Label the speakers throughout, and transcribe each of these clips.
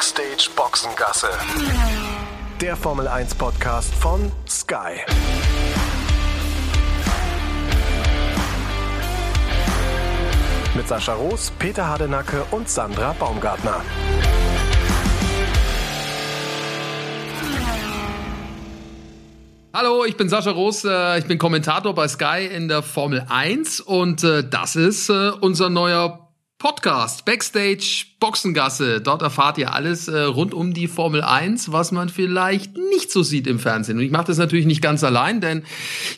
Speaker 1: Backstage Boxengasse. Der Formel 1 Podcast von Sky. Mit Sascha Roos, Peter Hardenacke und Sandra Baumgartner.
Speaker 2: Hallo, ich bin Sascha Roos, äh, ich bin Kommentator bei Sky in der Formel 1 und äh, das ist äh, unser neuer Podcast, Backstage Boxengasse. Dort erfahrt ihr alles äh, rund um die Formel 1, was man vielleicht nicht so sieht im Fernsehen. Und ich mache das natürlich nicht ganz allein, denn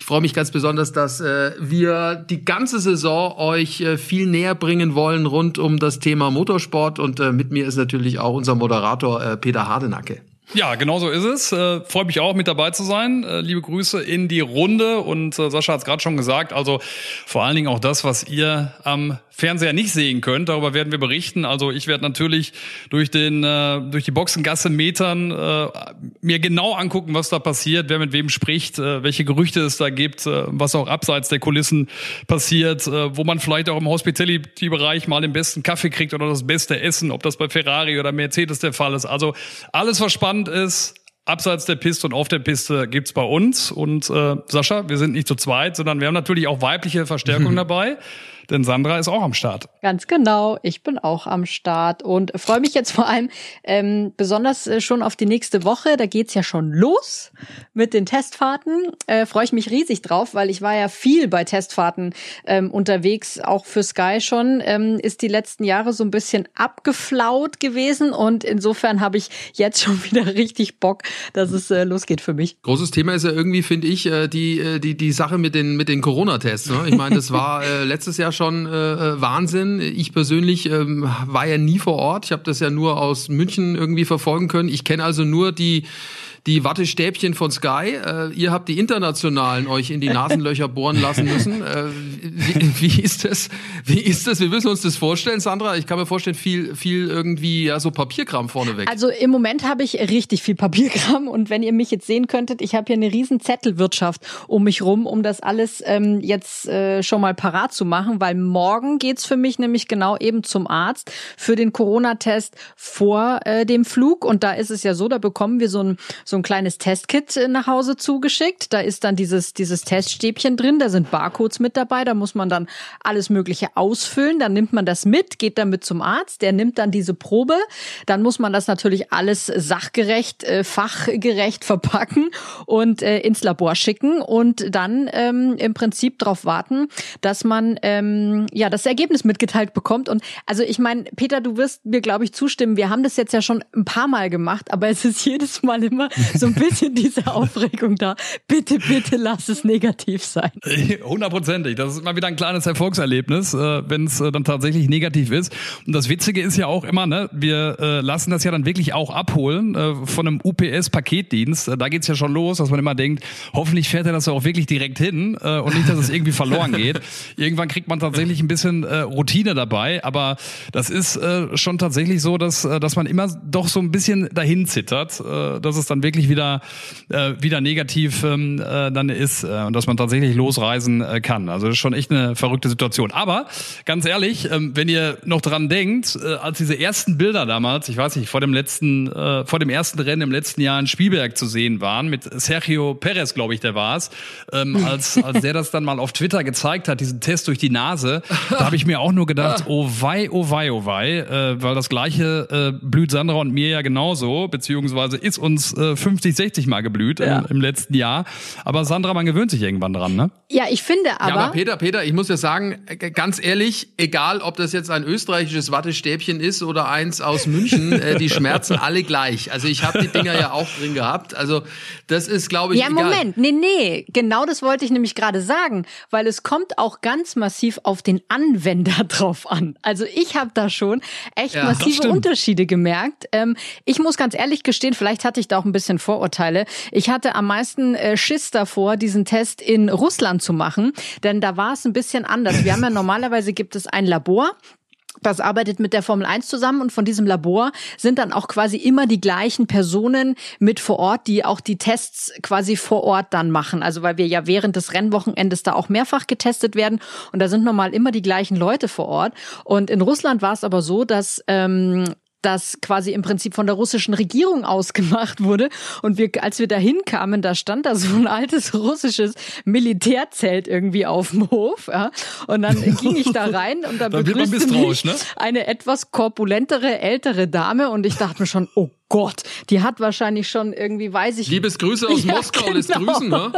Speaker 2: ich freue mich ganz besonders, dass äh, wir die ganze Saison euch äh, viel näher bringen wollen rund um das Thema Motorsport. Und äh, mit mir ist natürlich auch unser Moderator äh, Peter Hardenacke.
Speaker 3: Ja, genau so ist es. Äh, Freue mich auch, mit dabei zu sein. Äh, liebe Grüße in die Runde. Und äh, Sascha hat es gerade schon gesagt, also vor allen Dingen auch das, was ihr am Fernseher nicht sehen könnt. Darüber werden wir berichten. Also ich werde natürlich durch den äh, durch die Boxengasse metern äh, mir genau angucken, was da passiert, wer mit wem spricht, äh, welche Gerüchte es da gibt, äh, was auch abseits der Kulissen passiert, äh, wo man vielleicht auch im Hospitality-Bereich mal den besten Kaffee kriegt oder das beste Essen, ob das bei Ferrari oder Mercedes der Fall ist. Also alles, was spannend ist, Abseits der Piste und auf der Piste gibt's bei uns. Und äh, Sascha, wir sind nicht zu zweit, sondern wir haben natürlich auch weibliche Verstärkung dabei denn Sandra ist auch am Start.
Speaker 4: Ganz genau, ich bin auch am Start und freue mich jetzt vor allem ähm, besonders äh, schon auf die nächste Woche. Da geht's ja schon los mit den Testfahrten. Äh, freue ich mich riesig drauf, weil ich war ja viel bei Testfahrten ähm, unterwegs, auch für Sky schon. Ähm, ist die letzten Jahre so ein bisschen abgeflaut gewesen und insofern habe ich jetzt schon wieder richtig Bock, dass es äh, losgeht für mich.
Speaker 2: Großes Thema ist ja irgendwie, finde ich, äh, die, äh, die, die Sache mit den, mit den Corona-Tests. Ne? Ich meine, das war äh, letztes Jahr schon äh, äh, Wahnsinn. Ich persönlich ähm, war ja nie vor Ort. Ich habe das ja nur aus München irgendwie verfolgen können. Ich kenne also nur die die Wattestäbchen von Sky. Äh, ihr habt die internationalen euch in die Nasenlöcher bohren lassen müssen. Äh, wie, wie ist das? Wie ist das? Wir müssen uns das vorstellen, Sandra. Ich kann mir vorstellen, viel, viel irgendwie ja so Papierkram vorneweg.
Speaker 4: Also im Moment habe ich richtig viel Papierkram und wenn ihr mich jetzt sehen könntet, ich habe hier eine riesen Zettelwirtschaft um mich rum, um das alles ähm, jetzt äh, schon mal parat zu machen, weil morgen geht's für mich nämlich genau eben zum Arzt für den Corona-Test vor äh, dem Flug und da ist es ja so, da bekommen wir so ein so ein kleines Testkit äh, nach Hause zugeschickt. Da ist dann dieses, dieses Teststäbchen drin, da sind Barcodes mit dabei, da muss man dann alles Mögliche ausfüllen. Dann nimmt man das mit, geht damit zum Arzt, der nimmt dann diese Probe. Dann muss man das natürlich alles sachgerecht, äh, fachgerecht verpacken und äh, ins Labor schicken und dann ähm, im Prinzip darauf warten, dass man ähm, ja das Ergebnis mitgeteilt bekommt. Und also ich meine, Peter, du wirst mir, glaube ich, zustimmen. Wir haben das jetzt ja schon ein paar Mal gemacht, aber es ist jedes Mal immer so ein bisschen diese Aufregung da. Bitte, bitte lass es negativ sein.
Speaker 3: Hundertprozentig. Das ist immer wieder ein kleines Erfolgserlebnis, äh, wenn es äh, dann tatsächlich negativ ist. Und das Witzige ist ja auch immer, ne, wir äh, lassen das ja dann wirklich auch abholen von einem UPS-Paketdienst. Da geht's ja schon los, dass man immer denkt, hoffentlich fährt er das auch wirklich direkt hin und nicht, dass es irgendwie verloren geht. Irgendwann kriegt man tatsächlich ein bisschen Routine dabei, aber das ist schon tatsächlich so, dass, dass man immer doch so ein bisschen dahin zittert, dass es dann wirklich wirklich wieder, äh, wieder negativ ähm, äh, dann ist äh, und dass man tatsächlich losreisen äh, kann. Also das ist schon echt eine verrückte Situation. Aber ganz ehrlich, ähm, wenn ihr noch dran denkt, äh, als diese ersten Bilder damals, ich weiß nicht, vor dem letzten, äh, vor dem ersten Rennen im letzten Jahr in Spielberg zu sehen waren, mit Sergio Perez, glaube ich, der war es, ähm, als, als der das dann mal auf Twitter gezeigt hat, diesen Test durch die Nase, da habe ich mir auch nur gedacht, oh wei, oh wei, oh wei, äh, weil das gleiche äh, blüht Sandra und mir ja genauso, beziehungsweise ist uns äh, 50, 60 Mal geblüht ja. im, im, letzten Jahr. Aber Sandra, man gewöhnt sich irgendwann dran, ne?
Speaker 4: Ja, ich finde aber. Ja, aber
Speaker 2: Peter, Peter, ich muss ja sagen, äh, ganz ehrlich, egal ob das jetzt ein österreichisches Wattestäbchen ist oder eins aus München, äh, die schmerzen alle gleich. Also ich habe die Dinger ja auch drin gehabt. Also das ist, glaube ich.
Speaker 4: Ja, egal. Moment, nee, nee, genau das wollte ich nämlich gerade sagen, weil es kommt auch ganz massiv auf den Anwender drauf an. Also ich habe da schon echt ja, massive Unterschiede gemerkt. Ähm, ich muss ganz ehrlich gestehen, vielleicht hatte ich da auch ein bisschen bisschen Vorurteile. Ich hatte am meisten äh, Schiss davor, diesen Test in Russland zu machen, denn da war es ein bisschen anders. Wir haben ja normalerweise gibt es ein Labor, das arbeitet mit der Formel 1 zusammen und von diesem Labor sind dann auch quasi immer die gleichen Personen mit vor Ort, die auch die Tests quasi vor Ort dann machen. Also weil wir ja während des Rennwochenendes da auch mehrfach getestet werden und da sind normal immer die gleichen Leute vor Ort. Und in Russland war es aber so, dass ähm, das quasi im Prinzip von der russischen Regierung ausgemacht wurde. Und wir, als wir da hinkamen, da stand da so ein altes russisches Militärzelt irgendwie auf dem Hof. Ja. Und dann ging ich da rein und da begrüßte mich ne? eine etwas korpulentere, ältere Dame und ich dachte mir schon, oh Gott, die hat wahrscheinlich schon irgendwie, weiß ich.
Speaker 2: Liebes Grüße aus ja, Moskau, genau. lässt grüßen, ne?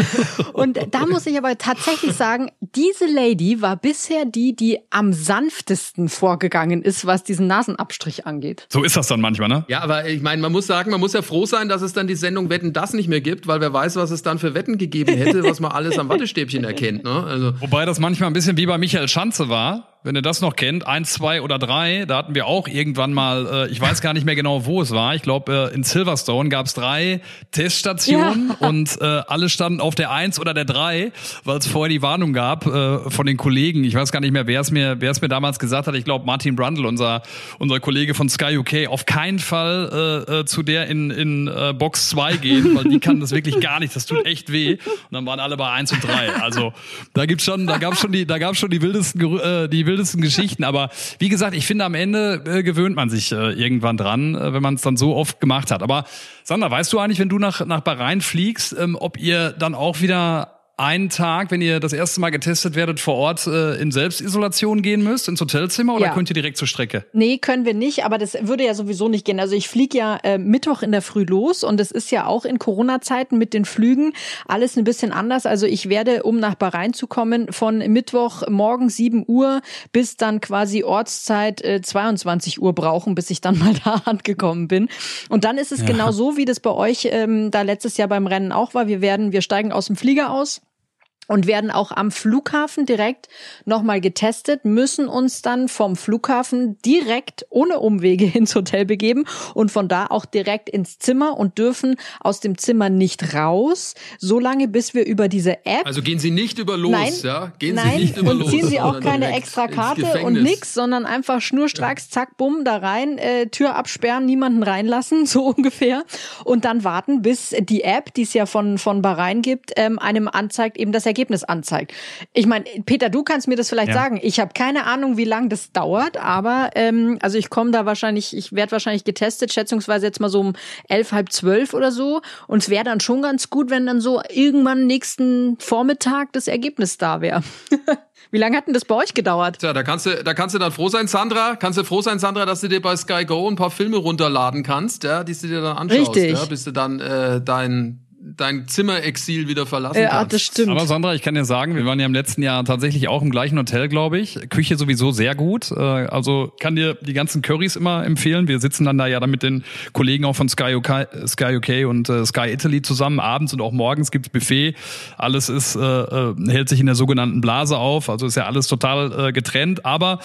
Speaker 4: Und da muss ich aber tatsächlich sagen, diese Lady war bisher die, die am sanftesten vorgegangen ist, was diesen Nasenabstrich angeht.
Speaker 3: So ist das dann manchmal, ne?
Speaker 2: Ja, aber ich meine, man muss sagen, man muss ja froh sein, dass es dann die Sendung Wetten das nicht mehr gibt, weil wer weiß, was es dann für Wetten gegeben hätte, was man alles am Wattestäbchen erkennt, ne?
Speaker 3: Also. Wobei das manchmal ein bisschen wie bei Michael Schanze war wenn ihr das noch kennt, eins, zwei oder drei, da hatten wir auch irgendwann mal, äh, ich weiß gar nicht mehr genau, wo es war. Ich glaube, äh, in Silverstone gab es drei Teststationen ja. und äh, alle standen auf der eins oder der drei, weil es vorher die Warnung gab äh, von den Kollegen. Ich weiß gar nicht mehr, wer es mir, wer es mir damals gesagt hat. Ich glaube, Martin Brundle, unser unser Kollege von Sky UK, auf keinen Fall äh, äh, zu der in in äh, Box zwei gehen, weil die kann das wirklich gar nicht. Das tut echt weh. Und dann waren alle bei eins und drei. Also da gibt's schon, da gab's schon die, da gab's schon die wildesten, äh, die wildesten Geschichten. Aber wie gesagt, ich finde, am Ende äh, gewöhnt man sich äh, irgendwann dran, äh, wenn man es dann so oft gemacht hat. Aber Sandra, weißt du eigentlich, wenn du nach, nach Bahrain fliegst, ähm, ob ihr dann auch wieder einen Tag, wenn ihr das erste Mal getestet werdet, vor Ort äh, in Selbstisolation gehen müsst, ins Hotelzimmer oder ja. könnt ihr direkt zur Strecke?
Speaker 4: Nee, können wir nicht, aber das würde ja sowieso nicht gehen. Also ich fliege ja äh, Mittwoch in der Früh los und es ist ja auch in Corona-Zeiten mit den Flügen alles ein bisschen anders. Also ich werde, um nach Bahrain zu kommen, von Mittwoch morgen 7 Uhr bis dann quasi Ortszeit äh, 22 Uhr brauchen, bis ich dann mal da angekommen bin. Und dann ist es ja. genau so, wie das bei euch ähm, da letztes Jahr beim Rennen auch war. Wir werden, wir steigen aus dem Flieger aus und werden auch am Flughafen direkt nochmal getestet, müssen uns dann vom Flughafen direkt ohne Umwege ins Hotel begeben und von da auch direkt ins Zimmer und dürfen aus dem Zimmer nicht raus, solange bis wir über diese App.
Speaker 2: Also gehen Sie nicht über los,
Speaker 4: nein,
Speaker 2: ja?
Speaker 4: Gehen nein, Sie nicht über und los. ziehen Sie auch keine extra Karte und nix, sondern einfach schnurstracks, zack, bumm, da rein, äh, Tür absperren, niemanden reinlassen, so ungefähr. Und dann warten, bis die App, die es ja von, von Bahrain gibt, ähm, einem anzeigt, eben das Ergebnis Ergebnis anzeigt. Ich meine, Peter, du kannst mir das vielleicht ja. sagen. Ich habe keine Ahnung, wie lange das dauert, aber ähm, also ich komme da wahrscheinlich, ich werde wahrscheinlich getestet, schätzungsweise jetzt mal so um elf, halb zwölf oder so. Und es wäre dann schon ganz gut, wenn dann so irgendwann nächsten Vormittag das Ergebnis da wäre. Wie lange hat denn das bei euch gedauert?
Speaker 2: Tja, da kannst du, da kannst du dann froh sein, Sandra. Kannst du froh sein, Sandra, dass du dir bei Sky Go ein paar Filme runterladen kannst, ja, die du dir dann anschaust, Richtig. ja, bis du dann äh, dein dein Zimmerexil wieder verlassen ja, kannst.
Speaker 4: das stimmt.
Speaker 3: Aber Sandra, ich kann dir sagen, wir waren ja im letzten Jahr tatsächlich auch im gleichen Hotel, glaube ich. Küche sowieso sehr gut. Äh, also kann dir die ganzen Currys immer empfehlen. Wir sitzen dann da ja dann mit den Kollegen auch von Sky UK, Sky UK und äh, Sky Italy zusammen. Abends und auch morgens gibt's Buffet. Alles ist äh, äh, hält sich in der sogenannten Blase auf. Also ist ja alles total äh, getrennt. Aber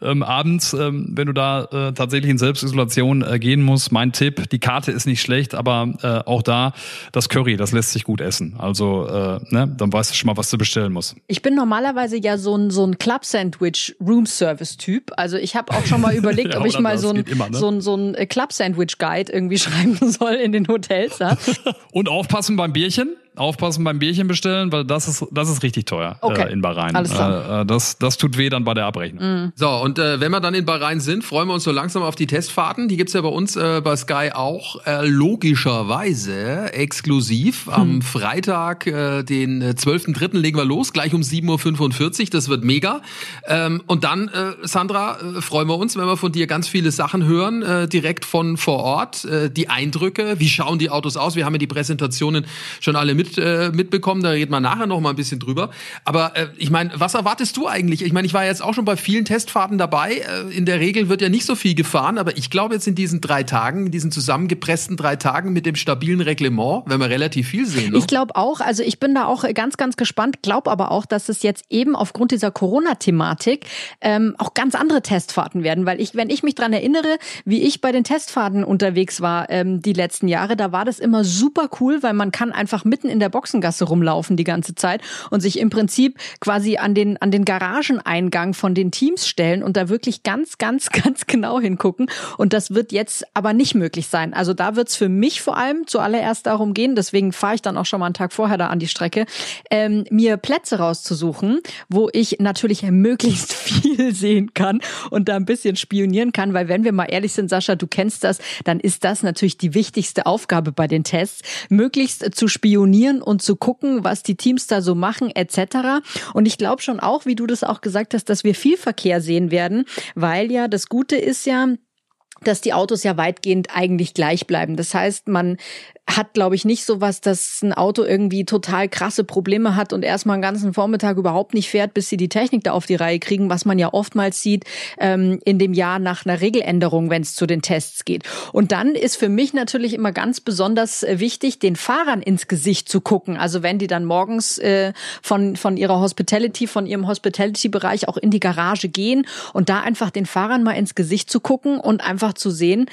Speaker 3: ähm, abends, ähm, wenn du da äh, tatsächlich in Selbstisolation äh, gehen musst, mein Tipp: Die Karte ist nicht schlecht, aber äh, auch da das Curry Curry, das lässt sich gut essen. Also, äh, ne, dann weißt du schon mal, was du bestellen musst.
Speaker 4: Ich bin normalerweise ja so ein, so ein Club-Sandwich Room-Service-Typ. Also ich habe auch schon mal überlegt, ja, ob ich mal so ein, immer, ne? so ein, so ein Club-Sandwich-Guide irgendwie schreiben soll in den Hotels. Ja?
Speaker 3: Und aufpassen beim Bierchen aufpassen beim Bierchen bestellen, weil das ist, das ist richtig teuer okay. äh, in Bahrain. Alles klar. Äh, äh, das, das tut weh dann bei der Abrechnung.
Speaker 2: Mhm. So, und äh, wenn wir dann in Bahrain sind, freuen wir uns so langsam auf die Testfahrten. Die gibt's ja bei uns äh, bei Sky auch äh, logischerweise exklusiv. Hm. Am Freitag, äh, den 12.3. Äh, legen wir los, gleich um 7.45 Uhr. Das wird mega. Ähm, und dann, äh, Sandra, äh, freuen wir uns, wenn wir von dir ganz viele Sachen hören, äh, direkt von vor Ort. Äh, die Eindrücke, wie schauen die Autos aus? Wir haben ja die Präsentationen schon alle mit, äh, mitbekommen, da reden wir nachher noch mal ein bisschen drüber. Aber äh, ich meine, was erwartest du eigentlich? Ich meine, ich war jetzt auch schon bei vielen Testfahrten dabei. Äh, in der Regel wird ja nicht so viel gefahren, aber ich glaube jetzt in diesen drei Tagen, in diesen zusammengepressten drei Tagen mit dem stabilen Reglement, werden wir relativ viel sehen.
Speaker 4: Ne? Ich glaube auch, also ich bin da auch ganz, ganz gespannt, glaube aber auch, dass es jetzt eben aufgrund dieser Corona-Thematik ähm, auch ganz andere Testfahrten werden, weil ich, wenn ich mich dran erinnere, wie ich bei den Testfahrten unterwegs war ähm, die letzten Jahre, da war das immer super cool, weil man kann einfach mitten mitten in der Boxengasse rumlaufen die ganze Zeit und sich im Prinzip quasi an den, an den Garageneingang von den Teams stellen und da wirklich ganz, ganz, ganz genau hingucken. Und das wird jetzt aber nicht möglich sein. Also da wird es für mich vor allem zuallererst darum gehen, deswegen fahre ich dann auch schon mal einen Tag vorher da an die Strecke, ähm, mir Plätze rauszusuchen, wo ich natürlich möglichst viel sehen kann und da ein bisschen spionieren kann, weil wenn wir mal ehrlich sind, Sascha, du kennst das, dann ist das natürlich die wichtigste Aufgabe bei den Tests, möglichst zu spionieren und zu gucken, was die Teams da so machen etc. Und ich glaube schon auch, wie du das auch gesagt hast, dass wir viel Verkehr sehen werden, weil ja das Gute ist ja, dass die Autos ja weitgehend eigentlich gleich bleiben. Das heißt, man hat, glaube ich, nicht so was, dass ein Auto irgendwie total krasse Probleme hat und erstmal einen ganzen Vormittag überhaupt nicht fährt, bis sie die Technik da auf die Reihe kriegen, was man ja oftmals sieht ähm, in dem Jahr nach einer Regeländerung, wenn es zu den Tests geht. Und dann ist für mich natürlich immer ganz besonders äh, wichtig, den Fahrern ins Gesicht zu gucken. Also wenn die dann morgens äh, von, von ihrer Hospitality, von ihrem Hospitality-Bereich auch in die Garage gehen und da einfach den Fahrern mal ins Gesicht zu gucken und einfach zu sehen,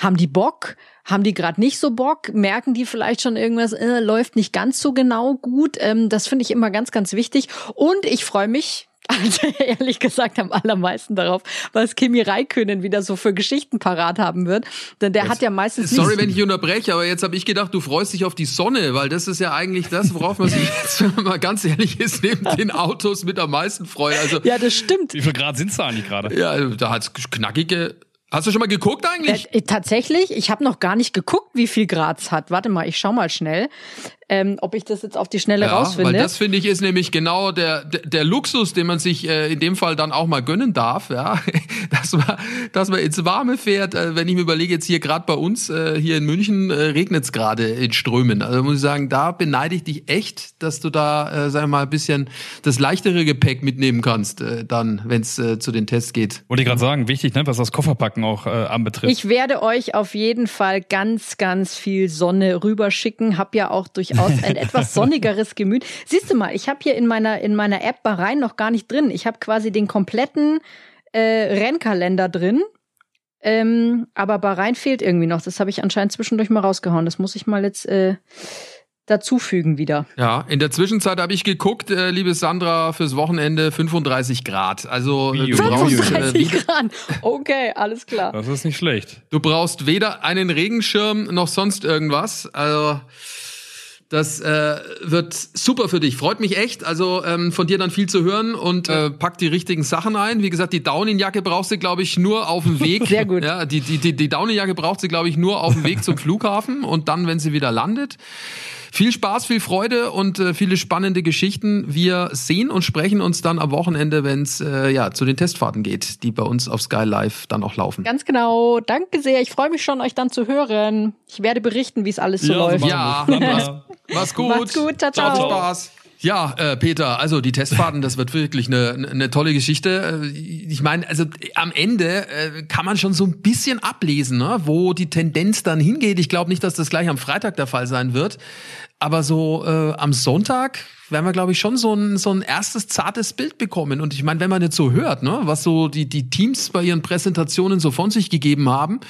Speaker 4: haben die Bock? Haben die gerade nicht so Bock? Merken die vielleicht schon irgendwas, äh, läuft nicht ganz so genau gut? Ähm, das finde ich immer ganz, ganz wichtig. Und ich freue mich, also ehrlich gesagt am allermeisten darauf, was Kimi Raikönen wieder so für Geschichten parat haben wird. Denn der jetzt, hat ja meistens
Speaker 2: Sorry, wenn ich unterbreche, aber jetzt habe ich gedacht, du freust dich auf die Sonne, weil das ist ja eigentlich das, worauf man sich jetzt, wenn man mal ganz ehrlich ist, neben den Autos mit am meisten freut. Also,
Speaker 4: ja, das stimmt.
Speaker 3: Wie viel Grad sind es eigentlich gerade?
Speaker 2: Ja, da hat's knackige Hast du schon mal geguckt eigentlich?
Speaker 4: Äh, tatsächlich, ich habe noch gar nicht geguckt, wie viel Grad hat. Warte mal, ich schau mal schnell ähm, ob ich das jetzt auf die Schnelle ja, rausfinde.
Speaker 2: Weil das finde ich ist nämlich genau der, der, der Luxus, den man sich äh, in dem Fall dann auch mal gönnen darf, ja, dass man, dass man ins Warme fährt. Äh, wenn ich mir überlege, jetzt hier gerade bei uns äh, hier in München äh, regnet es gerade in Strömen. Also muss ich sagen, da beneide ich dich echt, dass du da, äh, sag mal, ein bisschen das leichtere Gepäck mitnehmen kannst, äh, dann, wenn es äh, zu den Tests geht.
Speaker 3: Wollte ich gerade sagen, wichtig, ne, was das Kofferpacken auch äh, anbetrifft.
Speaker 4: Ich werde euch auf jeden Fall ganz, ganz viel Sonne rüberschicken. Hab ja auch durchaus aus, ein etwas sonnigeres Gemüt. Siehst du mal, ich habe hier in meiner, in meiner App Bahrain noch gar nicht drin. Ich habe quasi den kompletten äh, Rennkalender drin. Ähm, aber Bahrain fehlt irgendwie noch. Das habe ich anscheinend zwischendurch mal rausgehauen. Das muss ich mal jetzt äh, dazufügen wieder.
Speaker 2: Ja, in der Zwischenzeit habe ich geguckt, äh, liebe Sandra, fürs Wochenende 35 Grad. Also
Speaker 4: äh, du 35 brauchst, äh, Grad. Okay, alles klar.
Speaker 3: Das ist nicht schlecht.
Speaker 2: Du brauchst weder einen Regenschirm noch sonst irgendwas. Also das äh, wird super für dich. Freut mich echt. Also ähm, von dir dann viel zu hören und äh, pack die richtigen Sachen ein. Wie gesagt, die Downing-Jacke brauchst du, glaube ich, nur auf dem Weg.
Speaker 4: Sehr gut.
Speaker 2: Ja, die die, die, die Downing-Jacke braucht sie, glaube ich, nur auf dem Weg zum Flughafen und dann, wenn sie wieder landet. Viel Spaß, viel Freude und äh, viele spannende Geschichten. Wir sehen und sprechen uns dann am Wochenende, wenn es äh, ja zu den Testfahrten geht, die bei uns auf Sky Live dann auch laufen.
Speaker 4: Ganz genau. Danke sehr. Ich freue mich schon, euch dann zu hören. Ich werde berichten, wie es alles so
Speaker 2: ja,
Speaker 4: läuft.
Speaker 2: Ja, mach's, mach's gut.
Speaker 4: Macht's gut. Ciao, ciao.
Speaker 2: ciao Spaß. Ja, äh, Peter, also die Testfahrten, das wird wirklich eine, eine tolle Geschichte. Äh, ich meine, also am Ende äh, kann man schon so ein bisschen ablesen, ne, wo die Tendenz dann hingeht. Ich glaube nicht, dass das gleich am Freitag der Fall sein wird. Aber so äh, am Sonntag werden wir, glaube ich, schon so ein, so ein erstes zartes Bild bekommen. Und ich meine, wenn man jetzt so hört, ne, was so die, die Teams bei ihren Präsentationen so von sich gegeben haben,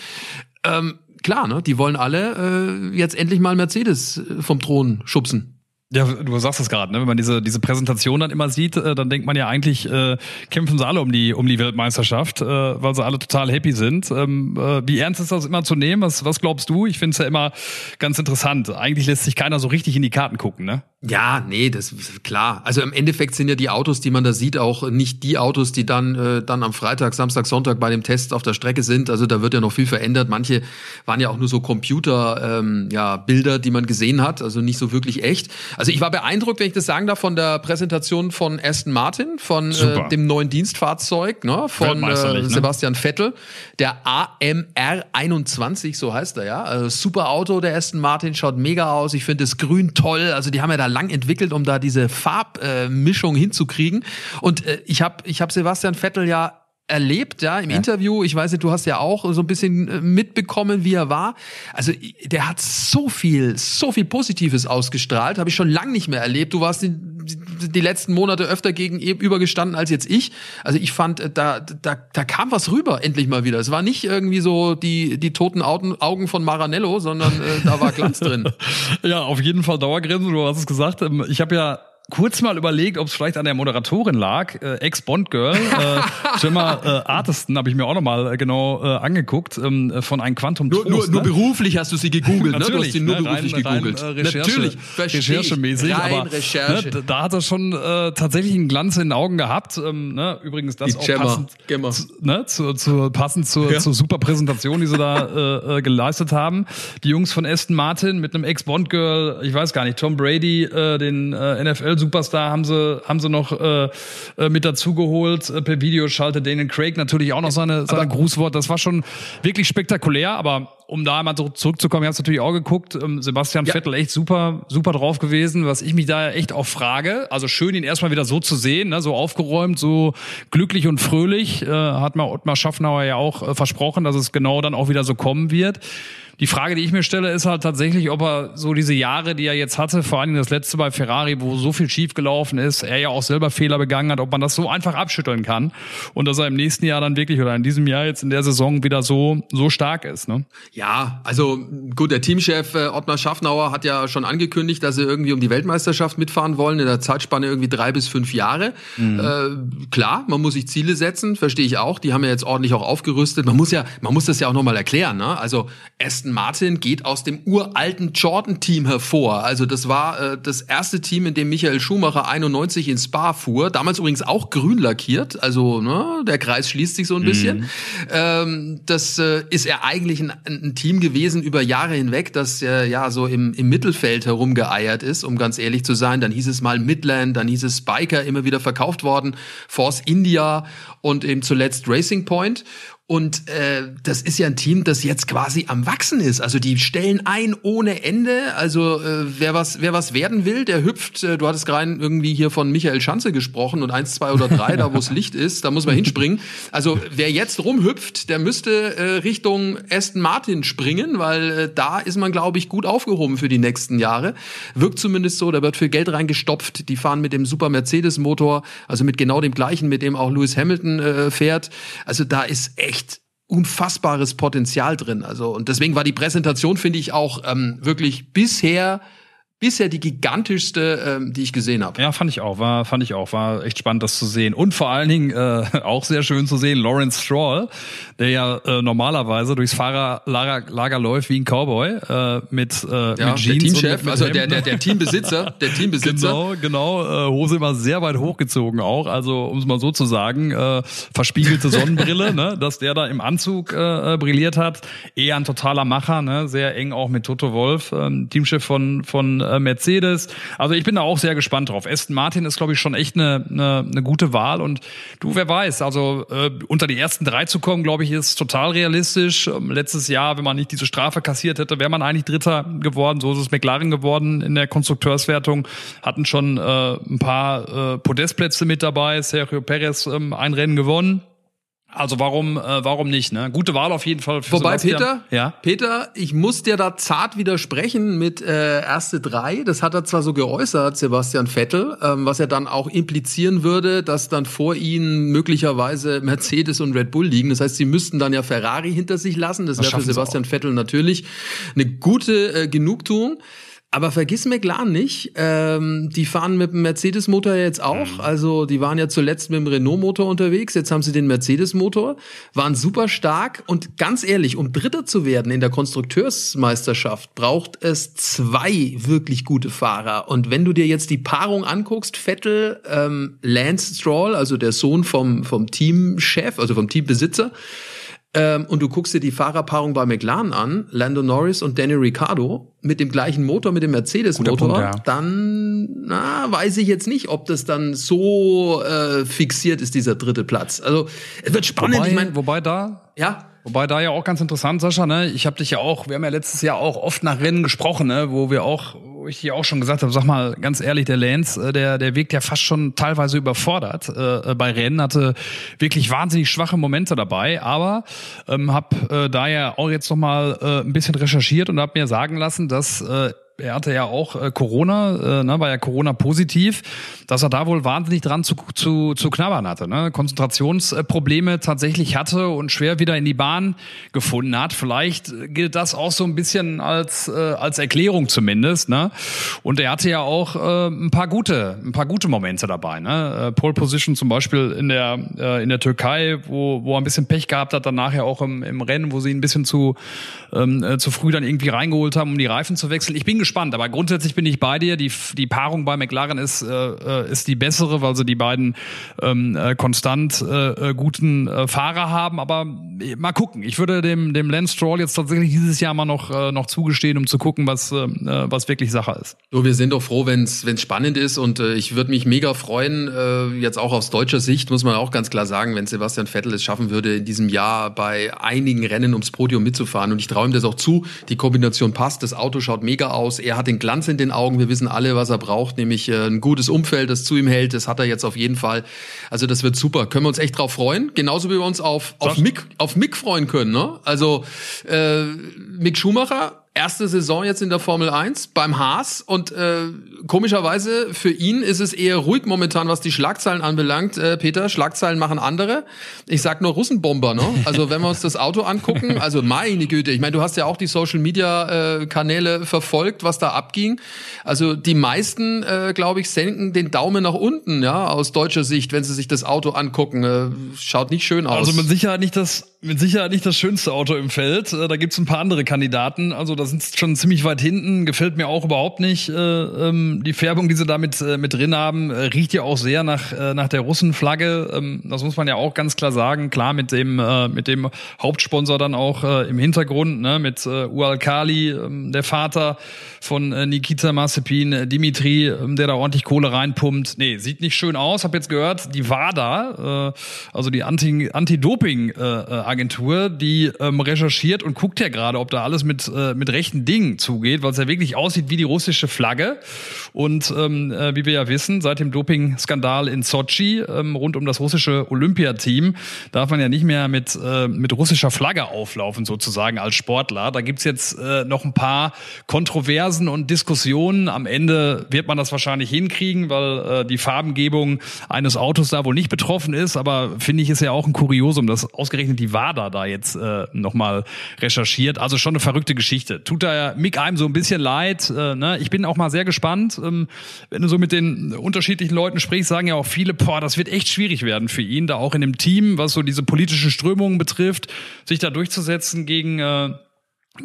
Speaker 2: ähm, klar, ne, die wollen alle äh, jetzt endlich mal Mercedes äh, vom Thron schubsen.
Speaker 3: Ja, du sagst es gerade, ne? wenn man diese, diese Präsentation dann immer sieht, äh, dann denkt man ja eigentlich, äh, kämpfen sie alle um die, um die Weltmeisterschaft, äh, weil sie alle total happy sind. Ähm, äh, wie ernst ist das immer zu nehmen? Was, was glaubst du? Ich finde es ja immer ganz interessant. Eigentlich lässt sich keiner so richtig in die Karten gucken, ne?
Speaker 2: Ja, nee, das ist klar. Also im Endeffekt sind ja die Autos, die man da sieht, auch nicht die Autos, die dann, äh, dann am Freitag, Samstag, Sonntag bei dem Test auf der Strecke sind. Also da wird ja noch viel verändert. Manche waren ja auch nur so Computer, ähm, ja, Bilder, die man gesehen hat, also nicht so wirklich echt. Also ich war beeindruckt, wenn ich das sagen darf, von der Präsentation von Aston Martin, von äh, dem neuen Dienstfahrzeug, ne, von äh, ne? Sebastian Vettel, der AMR 21, so heißt er ja. Also super Auto, der Aston Martin, schaut mega aus. Ich finde das Grün toll. Also die haben ja da lang entwickelt, um da diese Farbmischung äh, hinzukriegen. Und äh, ich habe ich hab Sebastian Vettel ja erlebt, ja, im ja. Interview. Ich weiß nicht, du hast ja auch so ein bisschen äh, mitbekommen, wie er war. Also der hat so viel, so viel Positives ausgestrahlt, habe ich schon lange nicht mehr erlebt. Du warst die letzten Monate öfter gegenüber gestanden als jetzt ich. Also ich fand, äh, da, da, da kam was rüber, endlich mal wieder. Es war nicht irgendwie so die, die toten Augen von Maranello, sondern äh, da war Glanz drin.
Speaker 3: ja, auf jeden Fall Dauergrinsen, du hast es gesagt. Ähm, ich habe ja kurz mal überlegt, ob es vielleicht an der Moderatorin lag. Äh, Ex-Bond-Girl, äh, Gemma äh, Artisten habe ich mir auch nochmal äh, genau äh, angeguckt von ein Quantum
Speaker 2: nur, Trost. Nur, ne? nur beruflich hast du sie gegoogelt,
Speaker 3: ne? Du hast sie
Speaker 2: nur
Speaker 3: ne? beruflich rein, gegoogelt. Rein, äh, Recherche, Natürlich, recherchemäßig. Rein aber Recherche. Ne, da hat er schon äh, tatsächlich einen Glanz in den Augen gehabt. Ähm, ne? Übrigens das
Speaker 2: die auch Gemma. passend,
Speaker 3: Gemma. Zu, ne? zu, zu, passend zur, ja. zur super Präsentation, die sie da äh, geleistet haben. Die Jungs von Aston Martin mit einem Ex-Bond-Girl, ich weiß gar nicht, Tom Brady, äh, den äh, NFL Superstar haben sie, haben sie noch äh, äh mit dazu geholt. Äh, per Videoschalte Daniel Craig natürlich auch noch seine, seine Grußwort. Das war schon wirklich spektakulär, aber um da mal zurückzukommen, ich habe natürlich auch geguckt, ähm, Sebastian ja. Vettel echt super, super drauf gewesen, was ich mich da echt auch frage. Also schön, ihn erstmal wieder so zu sehen, ne, so aufgeräumt, so glücklich und fröhlich, äh, hat mal Ottmar Schaffnauer ja auch äh, versprochen, dass es genau dann auch wieder so kommen wird. Die Frage, die ich mir stelle, ist halt tatsächlich, ob er so diese Jahre, die er jetzt hatte, vor allem das letzte bei Ferrari, wo so viel schief gelaufen ist, er ja auch selber Fehler begangen hat, ob man das so einfach abschütteln kann und dass er im nächsten Jahr dann wirklich oder in diesem Jahr jetzt in der Saison wieder so so stark ist. Ne?
Speaker 2: Ja, also gut, der Teamchef äh, Ottmar Schaffnauer hat ja schon angekündigt, dass sie irgendwie um die Weltmeisterschaft mitfahren wollen in der Zeitspanne irgendwie drei bis fünf Jahre. Mhm. Äh, klar, man muss sich Ziele setzen, verstehe ich auch. Die haben ja jetzt ordentlich auch aufgerüstet. Man muss ja, man muss das ja auch nochmal erklären. Ne? Also Aston Aston Martin geht aus dem uralten Jordan-Team hervor. Also das war äh, das erste Team, in dem Michael Schumacher 91 in Spa fuhr. Damals übrigens auch grün lackiert. Also ne, der Kreis schließt sich so ein bisschen. Mhm. Ähm, das äh, ist ja eigentlich ein, ein, Team gewesen über Jahre hinweg, das äh, ja so im, im Mittelfeld herumgeeiert ist, um ganz ehrlich zu sein. Dann hieß es mal Midland, dann hieß es Spiker, immer wieder verkauft worden, Force India und eben zuletzt Racing Point. Und äh, das ist ja ein Team, das jetzt quasi am wachsen ist. Also die stellen ein ohne Ende. Also äh, wer was wer was werden will, der hüpft. Äh, du hattest gerade irgendwie hier von Michael Schanze gesprochen und eins, zwei oder drei, da wo es Licht ist, da muss man hinspringen. Also wer jetzt rumhüpft, der müsste äh, Richtung Aston Martin springen, weil äh, da ist man, glaube ich, gut aufgehoben für die nächsten Jahre. Wirkt zumindest so. Da wird viel Geld reingestopft. Die fahren mit dem Super Mercedes Motor, also mit genau dem gleichen, mit dem auch Lewis Hamilton äh, fährt. Also da ist echt unfassbares Potenzial drin. Also und deswegen war die Präsentation finde ich auch ähm, wirklich bisher bisher die gigantischste, ähm, die ich gesehen habe.
Speaker 3: Ja, fand ich auch, war fand ich auch, war echt spannend, das zu sehen. Und vor allen Dingen äh, auch sehr schön zu sehen, Lawrence Stroll, der ja äh, normalerweise durchs Fahrerlager Lager läuft wie ein Cowboy äh, mit, äh, ja, mit Jeans
Speaker 2: der Teamchef, also der, der der Teambesitzer, der Teambesitzer.
Speaker 3: Genau, genau, äh, Hose immer sehr weit hochgezogen auch, also um es mal so zu sagen, äh, verspiegelte Sonnenbrille, ne, dass der da im Anzug äh, brilliert hat, eher ein totaler Macher, ne, sehr eng auch mit Toto Wolf, äh, Teamchef von von äh, Mercedes. Also ich bin da auch sehr gespannt drauf. Aston Martin ist, glaube ich, schon echt eine, eine, eine gute Wahl. Und du, wer weiß, also äh, unter die ersten drei zu kommen, glaube ich, ist total realistisch. Ähm, letztes Jahr, wenn man nicht diese Strafe kassiert hätte, wäre man eigentlich Dritter geworden. So ist es McLaren geworden in der Konstrukteurswertung. Hatten schon äh, ein paar äh, Podestplätze mit dabei. Sergio Perez ähm, ein Rennen gewonnen. Also warum, äh, warum nicht? Ne? Gute Wahl auf jeden Fall.
Speaker 2: Für Wobei Sebastian. Peter, ja? Peter, ich muss dir da zart widersprechen mit äh, erste drei. Das hat er zwar so geäußert, Sebastian Vettel, ähm, was er dann auch implizieren würde, dass dann vor ihnen möglicherweise Mercedes und Red Bull liegen. Das heißt, sie müssten dann ja Ferrari hinter sich lassen. Das, das wäre für Sebastian Vettel natürlich eine gute äh, Genugtuung. Aber vergiss McLaren nicht, ähm, die fahren mit dem Mercedes-Motor jetzt auch. Mhm. Also die waren ja zuletzt mit dem Renault-Motor unterwegs, jetzt haben sie den Mercedes-Motor, waren super stark und ganz ehrlich, um Dritter zu werden in der Konstrukteursmeisterschaft, braucht es zwei wirklich gute Fahrer. Und wenn du dir jetzt die Paarung anguckst, Vettel, ähm, Lance Stroll, also der Sohn vom, vom Teamchef, also vom Teambesitzer, ähm, und du guckst dir die Fahrerpaarung bei McLaren an, Lando Norris und Danny Ricciardo, mit dem gleichen Motor, mit dem Mercedes-Motor, ja. dann na, weiß ich jetzt nicht, ob das dann so äh, fixiert ist, dieser dritte Platz. Also es wird spannend.
Speaker 3: Wobei,
Speaker 2: ich mein,
Speaker 3: wobei da
Speaker 2: ja.
Speaker 3: Wobei da ja auch ganz interessant, Sascha, ne? Ich habe dich ja auch, wir haben ja letztes Jahr auch oft nach Rennen gesprochen, ne? wo wir auch, wo ich dir auch schon gesagt habe, sag mal ganz ehrlich, der Lance, äh, der der wirkt ja fast schon teilweise überfordert äh, bei Rennen, hatte wirklich wahnsinnig schwache Momente dabei, aber ähm, habe äh, da ja auch jetzt noch mal äh, ein bisschen recherchiert und habe mir sagen lassen, dass äh, er hatte ja auch äh, Corona, äh, ne, war ja Corona positiv, dass er da wohl wahnsinnig dran zu, zu, zu knabbern hatte, ne? Konzentrationsprobleme tatsächlich hatte und schwer wieder in die Bahn gefunden hat. Vielleicht gilt das auch so ein bisschen als, äh, als Erklärung zumindest, ne? Und er hatte ja auch äh, ein paar gute, ein paar gute Momente dabei, ne? Äh, Pole Position zum Beispiel in der, äh, in der Türkei, wo, wo er ein bisschen Pech gehabt hat, dann nachher auch im, im Rennen, wo sie ihn ein bisschen zu, ähm, äh, zu früh dann irgendwie reingeholt haben, um die Reifen zu wechseln. Ich bin gespannt, aber grundsätzlich bin ich bei dir. Die, die Paarung bei McLaren ist, äh, äh, ist die bessere, weil sie die beiden ähm, äh, konstant äh, äh guten äh, Fahrer haben. Aber mal gucken. Ich würde dem, dem Lance Stroll jetzt tatsächlich dieses Jahr mal noch, äh, noch zugestehen, um zu gucken, was, äh, was wirklich Sache ist.
Speaker 2: So, wir sind doch froh, wenn es spannend ist und äh, ich würde mich mega freuen, äh, jetzt auch aus deutscher Sicht, muss man auch ganz klar sagen, wenn Sebastian Vettel es schaffen würde, in diesem Jahr bei einigen Rennen ums Podium mitzufahren. Und ich traue ihm das auch zu. Die Kombination passt, das Auto schaut mega aus. Er hat den Glanz in den Augen. Wir wissen alle, was er braucht, nämlich äh, ein gutes Umfeld, das zu ihm hält. Das hat er jetzt auf jeden Fall. Also das wird super. Können wir uns echt drauf freuen. Genauso wie wir uns auf, auf, Mick, auf Mick freuen können. Ne? Also äh, Mick Schumacher erste Saison jetzt in der Formel 1 beim Haas und äh, komischerweise für ihn ist es eher ruhig momentan, was die Schlagzeilen anbelangt. Äh, Peter, Schlagzeilen machen andere. Ich sag nur Russenbomber, ne? Also wenn wir uns das Auto angucken, also meine Güte, ich meine, du hast ja auch die Social Media äh, Kanäle verfolgt, was da abging. Also die meisten, äh, glaube ich, senken den Daumen nach unten, ja, aus deutscher Sicht, wenn sie sich das Auto angucken. Äh, schaut nicht schön aus.
Speaker 3: Also mit Sicherheit nicht das mit Sicherheit nicht das schönste Auto im Feld. Äh, da gibt's ein paar andere Kandidaten. Also da sind schon ziemlich weit hinten. Gefällt mir auch überhaupt nicht. Äh, ähm, die Färbung, die sie da mit, äh, mit drin haben, äh, riecht ja auch sehr nach, äh, nach der Russenflagge. Ähm, das muss man ja auch ganz klar sagen. Klar, mit dem, äh, mit dem Hauptsponsor dann auch im Hintergrund, ne, mit äh, Ual Kali, äh, der Vater von Nikita Mazepin, Dimitri, äh, der da ordentlich Kohle reinpumpt. Nee, sieht nicht schön aus. Hab jetzt gehört, die WADA, also die Anti-Doping- Anti äh, Agentur, die ähm, recherchiert und guckt ja gerade, ob da alles mit, äh, mit rechten Dingen zugeht, weil es ja wirklich aussieht wie die russische Flagge. Und ähm, äh, wie wir ja wissen, seit dem Doping-Skandal in Sochi ähm, rund um das russische Olympiateam darf man ja nicht mehr mit, äh, mit russischer Flagge auflaufen, sozusagen als Sportler. Da gibt's jetzt äh, noch ein paar Kontroversen und Diskussionen. Am Ende wird man das wahrscheinlich hinkriegen, weil äh, die Farbengebung eines Autos da wohl nicht betroffen ist. Aber finde ich, ist ja auch ein Kuriosum, dass ausgerechnet die WADA da jetzt äh, nochmal recherchiert. Also schon eine verrückte Geschichte. Tut da Mick einem so ein bisschen leid. Äh, ne? Ich bin auch mal sehr gespannt. Ähm, wenn du so mit den unterschiedlichen Leuten sprichst, sagen ja auch viele, boah, das wird echt schwierig werden für ihn, da auch in dem Team, was so diese politischen Strömungen betrifft, sich da durchzusetzen gegen äh,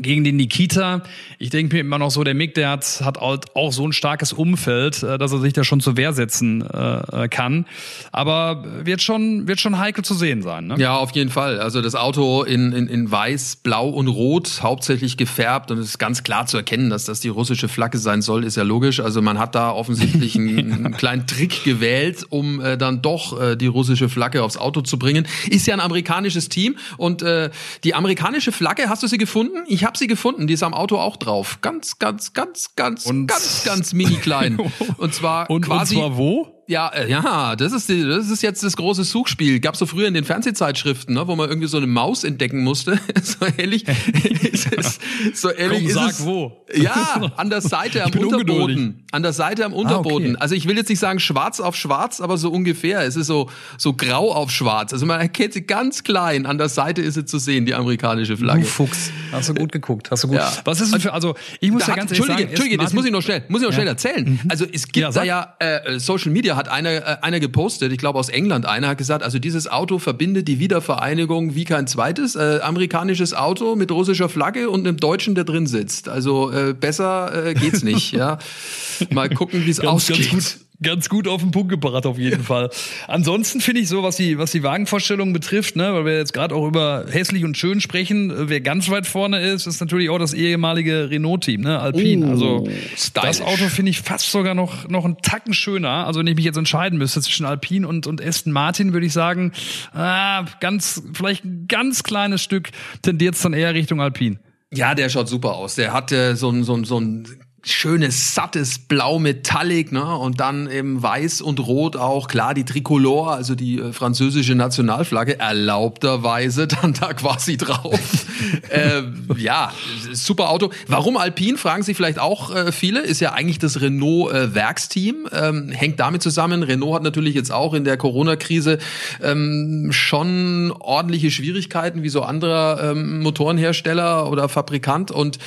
Speaker 3: gegen den Nikita. Ich denke mir immer noch so, der Mick, der hat, hat auch so ein starkes Umfeld, äh, dass er sich da schon zur Wehr setzen äh, kann. Aber wird schon, wird schon heikel zu sehen sein. Ne?
Speaker 2: Ja, auf jeden Fall. Also das Auto in, in, in weiß, blau und rot, hauptsächlich gefärbt. Und es ist ganz klar zu erkennen, dass das die russische Flagge sein soll, ist ja logisch. Also man hat da offensichtlich einen, einen kleinen Trick gewählt, um äh, dann doch äh, die russische Flagge aufs Auto zu bringen. Ist ja ein amerikanisches Team. Und äh, die amerikanische Flagge, hast du sie gefunden? Ich habe sie gefunden, die ist am Auto auch drauf. Ganz, ganz, ganz, ganz, und ganz, ganz mini klein. Und zwar
Speaker 3: und,
Speaker 2: quasi.
Speaker 3: Und zwar wo?
Speaker 2: Ja, äh, ja, das ist, die, das ist jetzt das große Suchspiel. Gab's so früher in den Fernsehzeitschriften, ne, wo man irgendwie so eine Maus entdecken musste. so ähnlich, ist es, so ähnlich Komm,
Speaker 3: ist
Speaker 2: sag
Speaker 3: es. wo.
Speaker 2: Ja, an der Seite am Unterboden. Ungeduldig. An der Seite am Unterboden. Ah, okay. Also ich will jetzt nicht sagen schwarz auf schwarz, aber so ungefähr. Es ist so, so grau auf schwarz. Also man erkennt sie ganz klein. An der Seite ist sie zu sehen, die amerikanische Flagge. Du
Speaker 3: Fuchs. Hast du gut geguckt. Hast du gut. Ja. Was ist denn für, also ich muss da ja ganz
Speaker 2: ehrlich
Speaker 3: sagen.
Speaker 2: Entschuldige, das muss ich noch schnell, muss ich noch ja. schnell erzählen. Mhm. Also es gibt ja, da ja, äh, Social Media hat einer, äh, einer gepostet, ich glaube aus England, einer hat gesagt, also dieses Auto verbindet die Wiedervereinigung wie kein zweites. Äh, amerikanisches Auto mit russischer Flagge und einem Deutschen, der drin sitzt. Also äh, besser äh, geht's nicht, ja. Mal gucken, wie es ausgeht.
Speaker 3: Ganz gut, ganz gut auf den Punkt gebracht, auf jeden Fall. Ansonsten finde ich so, was die, was die Wagenvorstellung betrifft, ne, weil wir jetzt gerade auch über hässlich und schön sprechen, wer ganz weit vorne ist, ist natürlich auch das ehemalige Renault-Team, ne, Alpine. Oh, also stylisch. das Auto finde ich fast sogar noch, noch einen Tacken schöner. Also wenn ich mich jetzt entscheiden müsste zwischen Alpine und, und Aston Martin, würde ich sagen, ah, ganz, vielleicht ein ganz kleines Stück tendiert es dann eher Richtung Alpine.
Speaker 2: Ja, der schaut super aus. Der hat äh, so ein, so ein, so ein schönes, sattes Blau Metallic, ne? Und dann eben weiß und rot auch, klar, die Tricolore, also die äh, französische Nationalflagge, erlaubterweise dann da quasi drauf. äh, ja, super Auto. Warum Alpine, fragen sich vielleicht auch äh, viele, ist ja eigentlich das Renault-Werksteam. Äh, ähm, hängt damit zusammen. Renault hat natürlich jetzt auch in der Corona-Krise ähm, schon ordentliche Schwierigkeiten, wie so andere ähm, Motorenhersteller oder Fabrikant. Und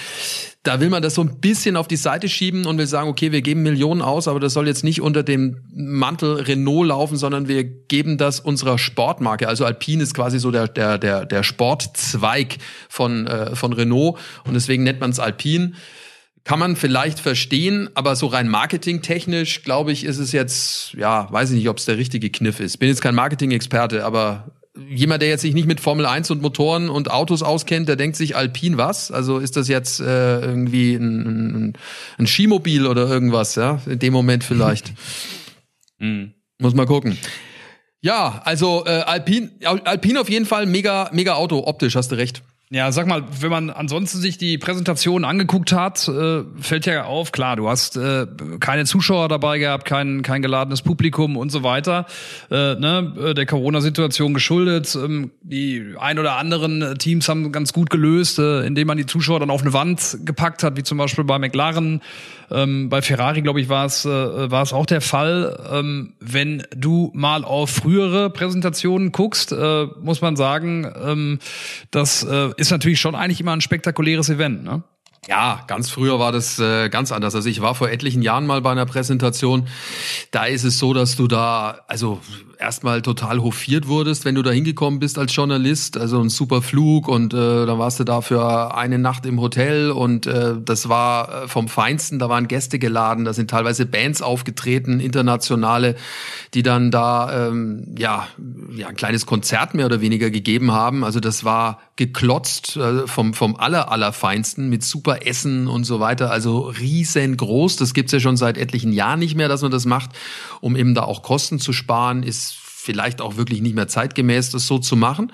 Speaker 2: da will man das so ein bisschen auf die Seite schieben und will sagen, okay, wir geben Millionen aus, aber das soll jetzt nicht unter dem Mantel Renault laufen, sondern wir geben das unserer Sportmarke. Also Alpine ist quasi so der, der, der, der Sportzweig von, äh, von Renault und deswegen nennt man es Alpine. Kann man vielleicht verstehen, aber so rein marketingtechnisch, glaube ich, ist es jetzt, ja, weiß ich nicht, ob es der richtige Kniff ist. Bin jetzt kein Marketing-Experte, aber jemand, der jetzt sich nicht mit Formel 1 und Motoren und Autos auskennt, der denkt sich Alpin was? Also ist das jetzt äh, irgendwie ein, ein, ein Skimobil oder irgendwas, ja? In dem Moment vielleicht. mhm. Muss mal gucken. Ja, also äh, Alpin, Alpin auf jeden Fall mega, mega Auto, optisch, hast du recht.
Speaker 3: Ja, sag mal, wenn man ansonsten sich die Präsentation angeguckt hat, äh, fällt ja auf, klar, du hast äh, keine Zuschauer dabei gehabt, kein, kein geladenes Publikum und so weiter, äh, ne, äh, der Corona-Situation geschuldet. Ähm, die ein oder anderen Teams haben ganz gut gelöst, äh, indem man die Zuschauer dann auf eine Wand gepackt hat, wie zum Beispiel bei McLaren. Ähm, bei Ferrari, glaube ich, war es äh, war es auch der Fall. Ähm, wenn du mal auf frühere Präsentationen guckst, äh, muss man sagen, ähm, das äh, ist natürlich schon eigentlich immer ein spektakuläres Event, ne?
Speaker 2: Ja, ganz früher war das äh, ganz anders. Also ich war vor etlichen Jahren mal bei einer Präsentation. Da ist es so, dass du da, also erstmal total hofiert wurdest, wenn du da hingekommen bist als Journalist. Also ein super Flug und äh, dann warst du da für eine Nacht im Hotel und äh, das war äh, vom Feinsten. Da waren Gäste geladen, da sind teilweise Bands aufgetreten, internationale, die dann da ähm, ja, ja ein kleines Konzert mehr oder weniger gegeben haben. Also das war geklotzt äh, vom vom aller allerfeinsten mit super Essen und so weiter. Also riesengroß. Das gibt's ja schon seit etlichen Jahren nicht mehr, dass man das macht, um eben da auch Kosten zu sparen. Ist vielleicht auch wirklich nicht mehr zeitgemäß, das so zu machen.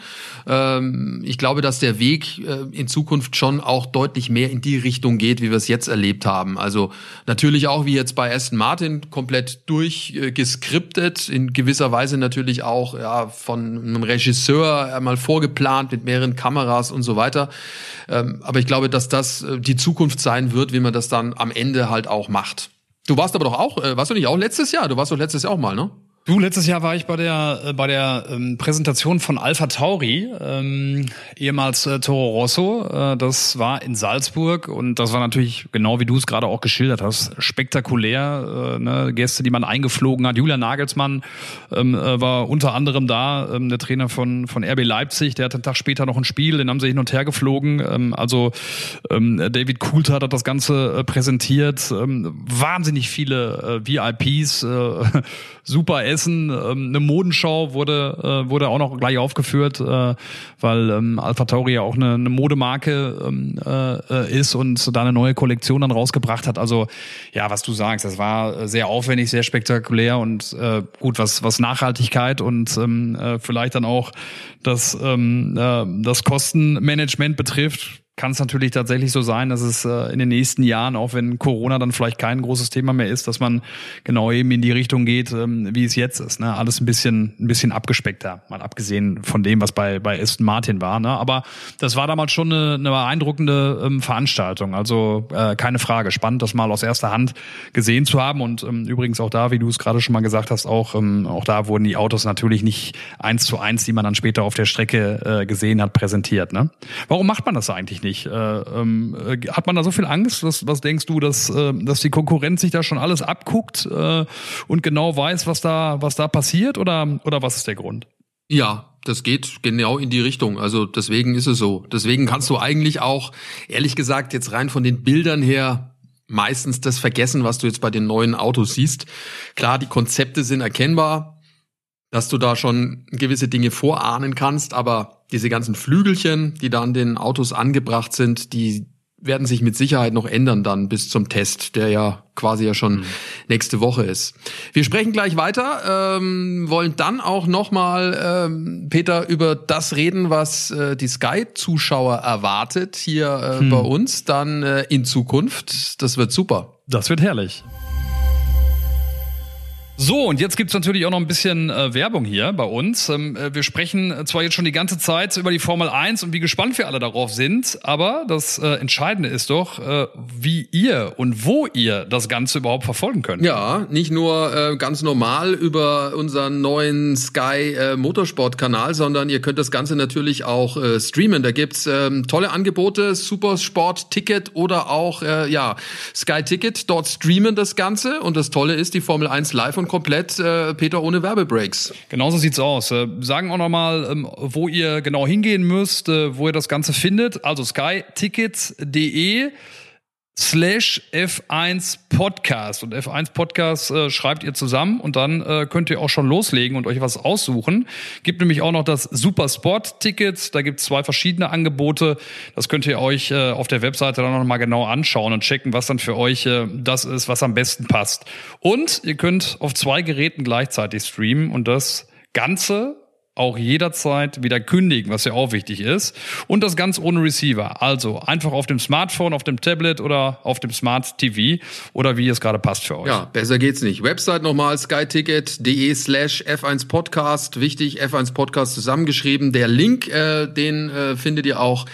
Speaker 2: Ähm, ich glaube, dass der Weg äh, in Zukunft schon auch deutlich mehr in die Richtung geht, wie wir es jetzt erlebt haben. Also natürlich auch wie jetzt bei Aston Martin komplett durchgeskriptet, in gewisser Weise natürlich auch ja, von einem Regisseur einmal vorgeplant mit mehreren Kameras und so weiter. Ähm, aber ich glaube, dass das äh, die Zukunft sein wird, wie man das dann am Ende halt auch macht. Du warst aber doch auch, äh, warst du nicht auch letztes Jahr? Du warst doch letztes Jahr auch mal, ne?
Speaker 3: Du, letztes Jahr war ich bei der äh, bei der ähm, Präsentation von Alpha Tauri, ähm, ehemals äh, Toro Rosso. Äh, das war in Salzburg und das war natürlich genau wie du es gerade auch geschildert hast, spektakulär. Äh, ne? Gäste, die man eingeflogen hat. Julian Nagelsmann ähm, äh, war unter anderem da, ähm, der Trainer von von RB Leipzig. Der hat einen Tag später noch ein Spiel, den haben sie hin und her geflogen. Ähm, also ähm, David Coulthard hat das Ganze äh, präsentiert. Ähm, wahnsinnig viele äh, VIPs, äh, super Essen. Ähm, eine Modenschau wurde, äh, wurde auch noch gleich aufgeführt, äh, weil ähm, Alpha Tauri ja auch eine, eine Modemarke ähm, äh, ist und da eine neue Kollektion dann rausgebracht hat. Also ja, was du sagst, das war sehr aufwendig, sehr spektakulär und äh, gut, was, was Nachhaltigkeit und ähm, äh, vielleicht dann auch das, ähm, äh, das Kostenmanagement betrifft kann es natürlich tatsächlich so sein, dass es äh, in den nächsten Jahren, auch wenn Corona dann vielleicht kein großes Thema mehr ist, dass man genau eben in die Richtung geht, ähm, wie es jetzt ist. Ne? Alles ein bisschen, ein bisschen abgespeckter, mal abgesehen von dem, was bei, bei Aston Martin war. Ne? Aber das war damals schon eine, eine beeindruckende ähm, Veranstaltung. Also äh, keine Frage. Spannend, das mal aus erster Hand gesehen zu haben. Und ähm, übrigens auch da, wie du es gerade schon mal gesagt hast, auch, ähm, auch da wurden die Autos natürlich nicht eins zu eins, die man dann später auf der Strecke äh, gesehen hat, präsentiert. Ne? Warum macht man das eigentlich nicht. Äh, ähm, äh, hat man da so viel Angst? Was, was denkst du, dass, äh, dass die Konkurrenz sich da schon alles abguckt äh, und genau weiß, was da, was da passiert? Oder, oder was ist der Grund?
Speaker 2: Ja, das geht genau in die Richtung. Also deswegen ist es so. Deswegen kannst du eigentlich auch, ehrlich gesagt, jetzt rein von den Bildern her meistens das vergessen, was du jetzt bei den neuen Autos siehst. Klar, die Konzepte sind erkennbar, dass du da schon gewisse Dinge vorahnen kannst, aber diese ganzen Flügelchen, die da an den Autos angebracht sind, die werden sich mit Sicherheit noch ändern dann bis zum Test, der ja quasi ja schon mhm. nächste Woche ist. Wir sprechen gleich weiter, ähm, wollen dann auch nochmal, ähm, Peter, über das reden, was äh, die Sky-Zuschauer erwartet hier äh, hm. bei uns dann äh, in Zukunft. Das wird super.
Speaker 3: Das wird herrlich. So, und jetzt gibt's natürlich auch noch ein bisschen äh, Werbung hier bei uns. Ähm, äh, wir sprechen zwar jetzt schon die ganze Zeit über die Formel 1 und wie gespannt wir alle darauf sind, aber das äh, Entscheidende ist doch, äh, wie ihr und wo ihr das Ganze überhaupt verfolgen könnt.
Speaker 2: Ja, nicht nur äh, ganz normal über unseren neuen Sky äh, Motorsport-Kanal, sondern ihr könnt das Ganze natürlich auch äh, streamen. Da gibt's ähm, tolle Angebote, Supersport-Ticket oder auch äh, ja Sky Ticket. Dort streamen das Ganze und das Tolle ist, die Formel 1 live und komplett äh, Peter ohne Werbebreaks.
Speaker 3: Genauso sieht's aus. Äh, sagen auch nochmal, ähm, wo ihr genau hingehen müsst, äh, wo ihr das Ganze findet. Also skytickets.de slash F1 Podcast. Und F1 Podcast äh, schreibt ihr zusammen und dann äh, könnt ihr auch schon loslegen und euch was aussuchen. Gibt nämlich auch noch das Super Sport Ticket. Da gibt es zwei verschiedene Angebote. Das könnt ihr euch äh, auf der Webseite dann noch mal genau anschauen und checken, was dann für euch äh, das ist, was am besten passt. Und ihr könnt auf zwei Geräten gleichzeitig streamen und das Ganze auch jederzeit wieder kündigen, was ja auch wichtig ist. Und das ganz ohne Receiver. Also einfach auf dem Smartphone, auf dem Tablet oder auf dem Smart TV oder wie es gerade passt für euch.
Speaker 2: Ja, besser geht's nicht. Website nochmal skyticket.de slash F1 Podcast. Wichtig, F1 Podcast zusammengeschrieben. Der Link, äh, den äh, findet ihr auch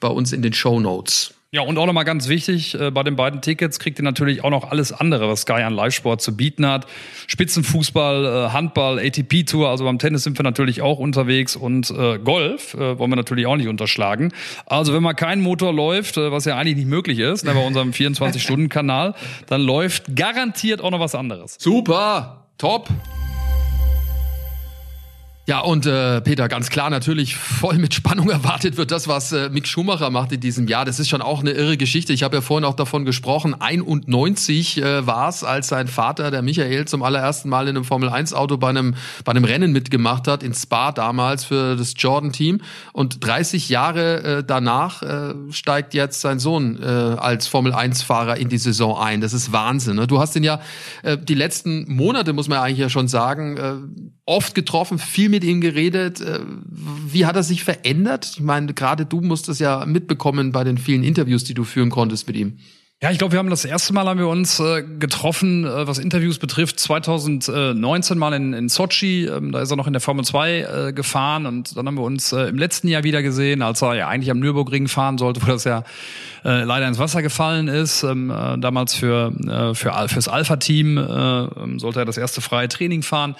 Speaker 2: bei uns in den Show Notes.
Speaker 3: Ja, und auch nochmal ganz wichtig, äh, bei den beiden Tickets kriegt ihr natürlich auch noch alles andere, was Sky an Live-Sport zu bieten hat. Spitzenfußball, äh, Handball, ATP-Tour, also beim Tennis sind wir natürlich auch unterwegs und äh, Golf wollen wir natürlich auch nicht unterschlagen. Also wenn mal kein Motor läuft, was ja eigentlich nicht möglich ist, ne, bei unserem 24-Stunden-Kanal, dann läuft garantiert auch noch was anderes.
Speaker 2: Super, top. Ja, und äh, Peter, ganz klar natürlich voll mit Spannung erwartet wird das, was äh, Mick Schumacher macht in diesem Jahr. Das ist schon auch eine irre Geschichte. Ich habe ja vorhin auch davon gesprochen, 91 äh, war es, als sein Vater, der Michael, zum allerersten Mal in einem Formel-1-Auto bei einem, bei einem Rennen mitgemacht hat, in Spa damals für das Jordan-Team. Und 30 Jahre äh, danach äh, steigt jetzt sein Sohn äh, als Formel-1-Fahrer in die Saison ein. Das ist Wahnsinn. Ne? Du hast ihn ja äh, die letzten Monate, muss man ja eigentlich ja schon sagen, äh, oft getroffen, viel mit ihm geredet. Äh, wie hat er sich verändert? Ich meine, gerade du musst es ja mitbekommen bei den vielen Interviews, die du führen konntest mit ihm.
Speaker 3: Ja, ich glaube, wir haben das erste Mal haben wir uns äh, getroffen, äh, was Interviews betrifft, 2019 mal in, in Sochi. Ähm, da ist er noch in der Formel 2 äh, gefahren und dann haben wir uns äh, im letzten Jahr wieder gesehen, als er ja eigentlich am Nürburgring fahren sollte, wo das ja äh, leider ins Wasser gefallen ist. Ähm, äh, damals für, äh, für fürs Alpha-Team äh, ähm, sollte er das erste freie Training fahren.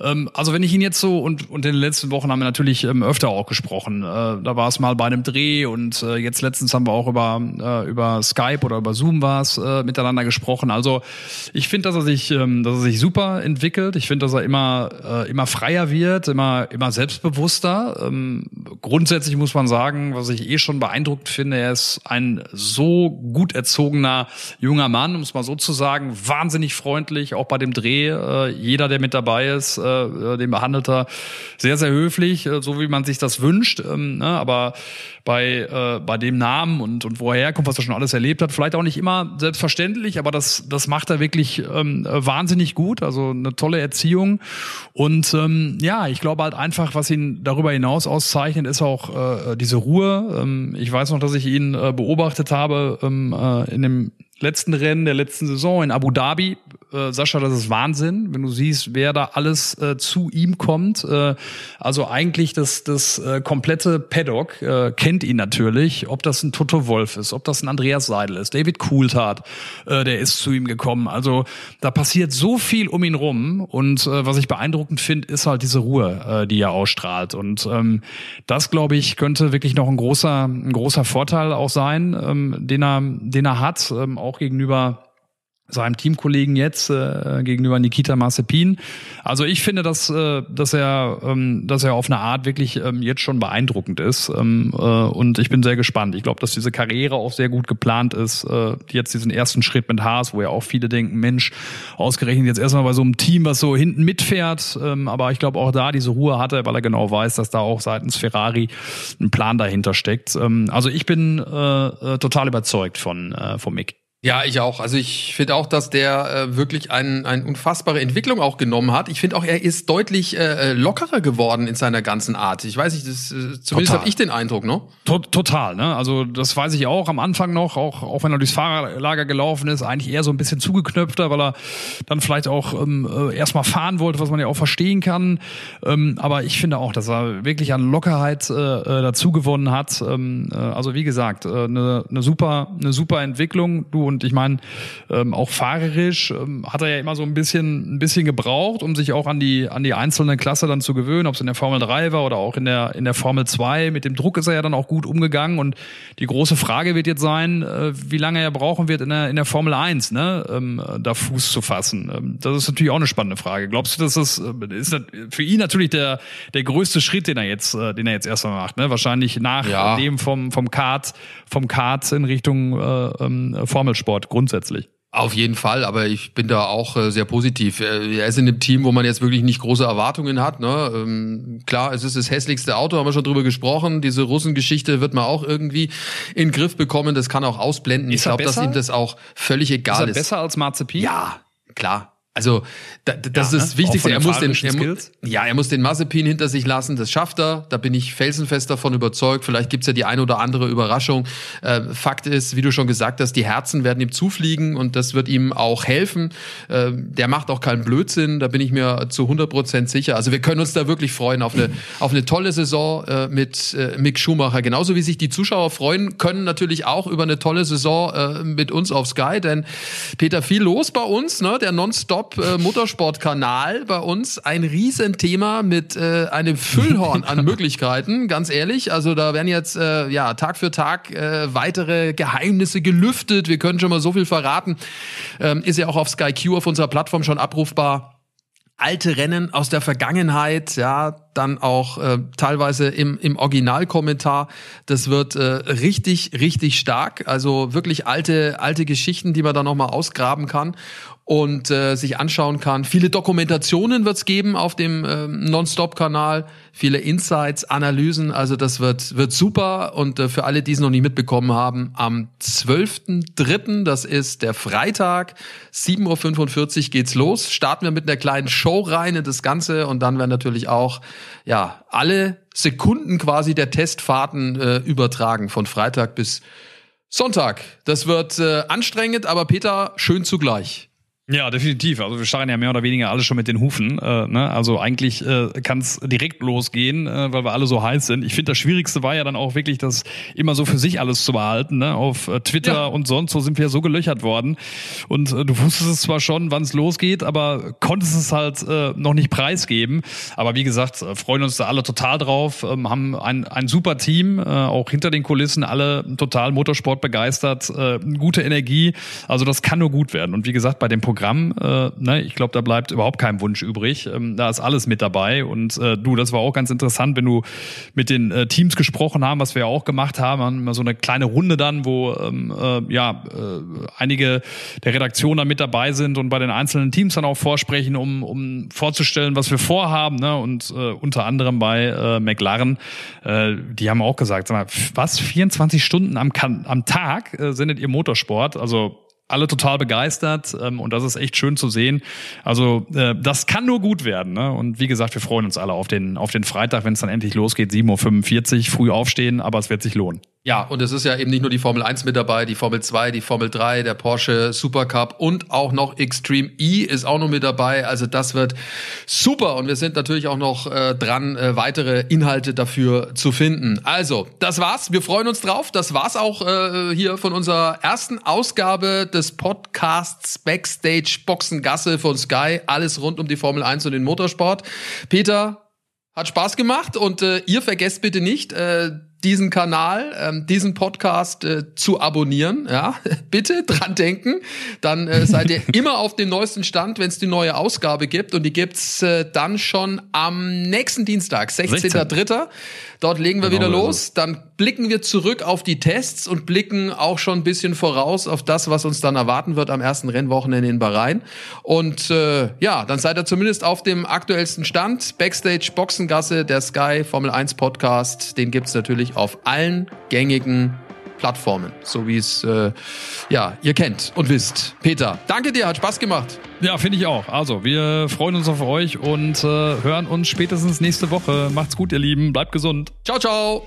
Speaker 3: Ähm, also wenn ich ihn jetzt so und, und in den letzten Wochen haben wir natürlich ähm, öfter auch gesprochen. Äh, da war es mal bei einem Dreh und äh, jetzt letztens haben wir auch über, äh, über Skype oder über Zoom war es äh, miteinander gesprochen. Also ich finde, dass er sich, ähm, dass er sich super entwickelt. Ich finde, dass er immer, äh, immer freier wird, immer, immer selbstbewusster. Ähm, grundsätzlich muss man sagen, was ich eh schon beeindruckt finde, er ist ein so gut erzogener junger Mann, um es mal so zu sagen, wahnsinnig freundlich, auch bei dem Dreh. Äh, jeder, der mit dabei ist, äh, den behandelt er sehr, sehr höflich, äh, so wie man sich das wünscht. Ähm, ne? Aber bei, äh, bei dem Namen und, und wo er herkommt, was er schon alles erlebt hat, vielleicht auch nicht immer selbstverständlich, aber das, das macht er wirklich ähm, wahnsinnig gut. Also eine tolle Erziehung. Und ähm, ja, ich glaube halt einfach, was ihn darüber hinaus auszeichnet, ist auch äh, diese Ruhe. Ähm, ich weiß noch, dass ich ihn äh, beobachtet habe ähm, äh, in dem letzten Rennen der letzten Saison in Abu Dhabi. Äh, Sascha, das ist Wahnsinn, wenn du siehst, wer da alles äh, zu ihm kommt. Äh, also eigentlich das, das äh, komplette Paddock äh, kennt ihn natürlich, ob das ein Toto Wolf ist, ob das ein Andreas Seidel ist, David Coulthard, äh, der ist zu ihm gekommen. Also da passiert so viel um ihn rum und äh, was ich beeindruckend finde, ist halt diese Ruhe, äh, die er ausstrahlt. Und ähm, das, glaube ich, könnte wirklich noch ein großer, ein großer Vorteil auch sein, ähm, den er, den er hat, ähm, auch gegenüber seinem Teamkollegen jetzt äh, gegenüber Nikita Mazepin. Also ich finde, dass äh, dass er ähm, dass er auf eine Art wirklich ähm, jetzt schon beeindruckend ist ähm, äh, und ich bin sehr gespannt. Ich glaube, dass diese Karriere auch sehr gut geplant ist. Äh, jetzt diesen ersten Schritt mit Haas, wo ja auch viele denken, Mensch, ausgerechnet jetzt erstmal bei so einem Team, was so hinten mitfährt. Ähm, aber ich glaube auch da diese Ruhe hat er, weil er genau weiß, dass da auch seitens Ferrari ein Plan dahinter steckt. Ähm, also ich bin äh, äh, total überzeugt von äh, von Mick.
Speaker 2: Ja, ich auch. Also ich finde auch, dass der äh, wirklich eine ein unfassbare Entwicklung auch genommen hat. Ich finde auch, er ist deutlich äh, äh, lockerer geworden in seiner ganzen Art. Ich weiß nicht, das, äh, zumindest habe ich den Eindruck, ne?
Speaker 3: To total, ne? Also das weiß ich auch am Anfang noch, auch, auch wenn er durchs Fahrerlager gelaufen ist, eigentlich eher so ein bisschen zugeknöpfter, weil er dann vielleicht auch ähm, äh, erstmal fahren wollte, was man ja auch verstehen kann. Ähm, aber ich finde auch, dass er wirklich an Lockerheit äh, äh dazu gewonnen hat. Ähm, äh, also wie gesagt, eine äh, ne, ne super, eine super Entwicklung. Du und ich meine, ähm, auch fahrerisch ähm, hat er ja immer so ein bisschen, ein bisschen gebraucht, um sich auch an die, an die einzelne Klasse dann zu gewöhnen, ob es in der Formel 3 war oder auch in der, in der Formel 2. Mit dem Druck ist er ja dann auch gut umgegangen und die große Frage wird jetzt sein, äh, wie lange er brauchen wird in der, in der Formel 1, ne, ähm, da Fuß zu fassen. Ähm, das ist natürlich auch eine spannende Frage. Glaubst du, dass das äh, ist für ihn natürlich der, der größte Schritt, den er jetzt, äh, den er jetzt erstmal macht, ne? Wahrscheinlich nach ja. dem vom, vom Kart, vom Kart in Richtung äh, ähm, Formel Sport grundsätzlich.
Speaker 2: Auf jeden Fall, aber ich bin da auch äh, sehr positiv. Äh, er ist in einem Team, wo man jetzt wirklich nicht große Erwartungen hat. Ne? Ähm, klar, es ist das hässlichste Auto, haben wir schon drüber gesprochen. Diese Russengeschichte wird man auch irgendwie in den Griff bekommen. Das kann auch ausblenden. Ist ich glaube, dass ihm das auch völlig egal ist. Er
Speaker 3: ist. besser als Marzipin?
Speaker 2: Ja, klar. Also da, das ja, ist das ne? Wichtigste. Er muss den, er, ja, er muss den Mazepin hinter sich lassen. Das schafft er. Da bin ich felsenfest davon überzeugt. Vielleicht gibt's ja die eine oder andere Überraschung. Äh, Fakt ist, wie du schon gesagt hast, die Herzen werden ihm zufliegen und das wird ihm auch helfen. Äh, der macht auch keinen Blödsinn. Da bin ich mir zu 100 Prozent sicher. Also wir können uns da wirklich freuen auf eine auf eine tolle Saison äh, mit äh, Mick Schumacher. Genauso wie sich die Zuschauer freuen können natürlich auch über eine tolle Saison äh, mit uns auf Sky. Denn Peter viel los bei uns. Ne? Der Nonstop Top-Motorsport-Kanal bei uns ein Riesenthema mit äh, einem Füllhorn an Möglichkeiten, ganz ehrlich. Also da werden jetzt äh, ja Tag für Tag äh, weitere Geheimnisse gelüftet. Wir können schon mal so viel verraten. Ähm, ist ja auch auf Sky Q auf unserer Plattform schon abrufbar alte Rennen aus der Vergangenheit, ja, dann auch äh, teilweise im, im Originalkommentar. Das wird äh, richtig, richtig stark. Also wirklich alte, alte Geschichten, die man da nochmal ausgraben kann und äh, sich anschauen kann. Viele Dokumentationen wird es geben auf dem äh, Nonstop-Kanal, viele Insights, Analysen. Also das wird, wird super. Und äh, für alle, die es noch nicht mitbekommen haben, am 12.3., das ist der Freitag, 7.45 Uhr geht's los. Starten wir mit einer kleinen Show rein in das Ganze und dann werden natürlich auch ja alle Sekunden quasi der Testfahrten äh, übertragen von Freitag bis Sonntag. Das wird äh, anstrengend, aber Peter, schön zugleich.
Speaker 3: Ja, definitiv. Also wir starren ja mehr oder weniger alle schon mit den Hufen. Äh, ne? Also eigentlich äh, kann es direkt losgehen, äh, weil wir alle so heiß sind. Ich finde, das Schwierigste war ja dann auch wirklich, das immer so für sich alles zu behalten. Ne? Auf äh, Twitter ja. und sonst so sind wir so gelöchert worden. Und äh, du wusstest es zwar schon, wann es losgeht, aber konntest es halt äh, noch nicht preisgeben. Aber wie gesagt, äh, freuen uns da alle total drauf. Ähm, haben ein, ein super Team, äh, auch hinter den Kulissen, alle total Motorsport begeistert, äh, gute Energie. Also das kann nur gut werden. Und wie gesagt, bei dem Programm Programm. Äh, ne, ich glaube, da bleibt überhaupt kein Wunsch übrig. Ähm, da ist alles mit dabei. Und äh, du, das war auch ganz interessant, wenn du mit den äh, Teams gesprochen haben, was wir ja auch gemacht haben, haben immer so eine kleine Runde dann, wo ähm, äh, ja äh, einige der Redaktionen da mit dabei sind und bei den einzelnen Teams dann auch vorsprechen, um, um vorzustellen, was wir vorhaben. Ne? Und äh, unter anderem bei äh, McLaren, äh, die haben auch gesagt, sag mal, was 24 Stunden am, am Tag äh, sendet ihr Motorsport? Also alle total begeistert ähm, und das ist echt schön zu sehen. Also äh, das kann nur gut werden. Ne? Und wie gesagt, wir freuen uns alle auf den, auf den Freitag, wenn es dann endlich losgeht, 7.45 Uhr, früh aufstehen, aber es wird sich lohnen.
Speaker 2: Ja, und es ist ja eben nicht nur die Formel 1 mit dabei, die Formel 2, die Formel 3, der Porsche Supercup und auch noch Extreme E ist auch noch mit dabei. Also das wird super und wir sind natürlich auch noch äh, dran, äh, weitere Inhalte dafür zu finden. Also, das war's. Wir freuen uns drauf. Das war's auch äh, hier von unserer ersten Ausgabe des Podcasts Backstage Boxengasse von Sky. Alles rund um die Formel 1 und den Motorsport. Peter, hat Spaß gemacht und äh, ihr vergesst bitte nicht, äh, diesen Kanal, ähm, diesen Podcast äh, zu abonnieren. Ja, bitte dran denken. Dann äh, seid ihr immer auf dem neuesten Stand, wenn es die neue Ausgabe gibt. Und die gibt's äh, dann schon am nächsten Dienstag, 16.03. Dort legen wir genau wieder los. Dann blicken wir zurück auf die Tests und blicken auch schon ein bisschen voraus auf das, was uns dann erwarten wird am ersten Rennwochenende in Bahrain. Und äh, ja, dann seid ihr zumindest auf dem aktuellsten Stand. Backstage Boxengasse, der Sky Formel 1 Podcast, den gibt's natürlich auf allen gängigen Plattformen, so wie es äh, ja ihr kennt und wisst. Peter, danke dir, hat Spaß gemacht.
Speaker 3: Ja, finde ich auch. Also, wir freuen uns auf euch und äh, hören uns spätestens nächste Woche. Macht's gut, ihr Lieben. Bleibt gesund.
Speaker 2: Ciao, ciao.